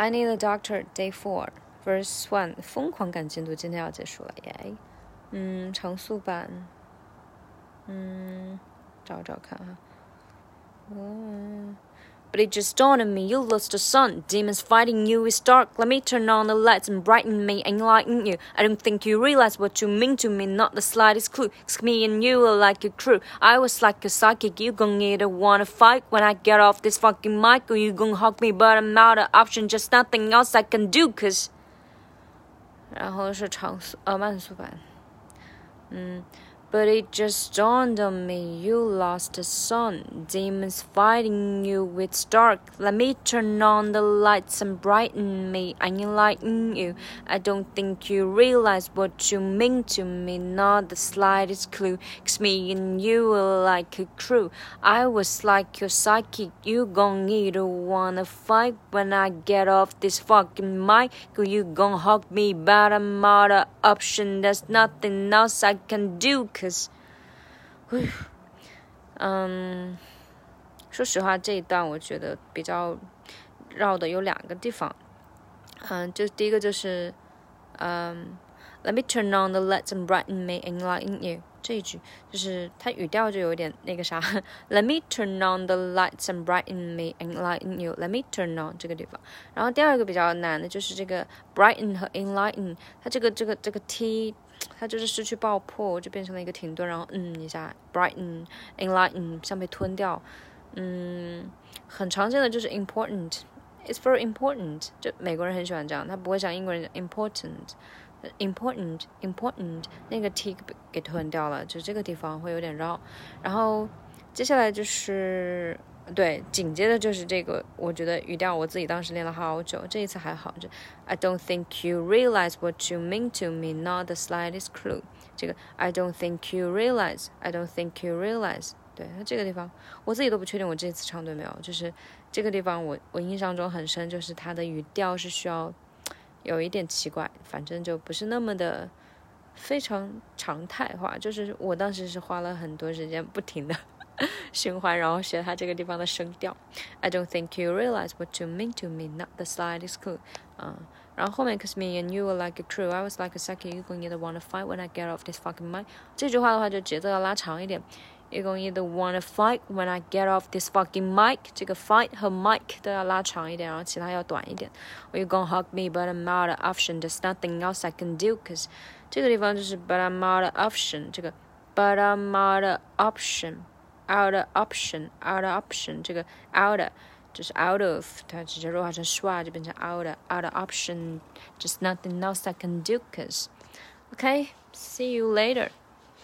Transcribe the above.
I need a doctor. Day four, verse one. 疯狂赶进度，今天要结束了耶。嗯，常速版。嗯，找找看哈。嗯。But it just dawned on me, you lost the sun. Demons fighting you is dark. Let me turn on the lights and brighten me, enlighten you. I don't think you realize what you mean to me, not the slightest clue. Cause me and you are like a crew. I was like a psychic, you gon' either wanna fight when I get off this fucking mic, or you gon' hug me, but I'm out of option, just nothing else I can do, cause. 然后是长速呃慢速版，嗯。 But it just dawned on me you lost a son. Demons fighting you with dark. Let me turn on the lights and brighten me and enlighten you. I don't think you realize what you mean to me, not the slightest clue. Cause me and you were like a crew. I was like your psychic. You gon' either wanna fight when I get off this fucking mic. Or you gon' hug me, but I'm out of option. There's nothing else I can do. Cause，嗯，说实话，这一段我觉得比较绕的有两个地方，嗯，就第一个就是，嗯，Let me turn on the lights and brighten me and lighten you 这一句，就是它语调就有点那个啥，Let me turn on the lights and brighten me and lighten you，Let me turn on 这个地方，然后第二个比较难的就是这个 brighten 和 enlighten，它这个这个这个 t。它就是失去爆破，就变成了一个停顿，然后嗯一下，brighten enlighten 像被吞掉，嗯，很常见的就是 important，it's very important，就美国人很喜欢这样，他不会像英国人讲 important important important, 那个 tick 给吞掉了，就这个地方会有点绕，然后接下来就是。对，紧接着就是这个，我觉得语调我自己当时练了好久，这一次还好。就 I don't think you realize what you mean to me, not the slightest clue。这个 I don't think you realize, I don't think you realize。对，它这个地方我自己都不确定我这次唱对没有，就是这个地方我我印象中很深，就是它的语调是需要有一点奇怪，反正就不是那么的非常常态化。就是我当时是花了很多时间不停的。循环，然后学它这个地方的声调。I don't think you realize what you mean to me, not the slightest clue。嗯，然后后面，cause me and you were like a crew, I was like a psychic. You gon' either wanna fight when I get off this fucking mic。这句话的话，就节奏要拉长一点。You gon' either wanna fight when I get off this fucking mic。这个 fight 和 mic 都要拉长一点，然后其他要短一点。Or you gon' hug me, but I'm out of option. There's nothing else I can do. Cause 这个地方就是 but I'm out of option。这个 but I'm out of option。out of option out of option 这个 out 就是 out of，它直接弱化成 schwa 就变成 out out of option，just nothing else I can do cause。Okay, see you later.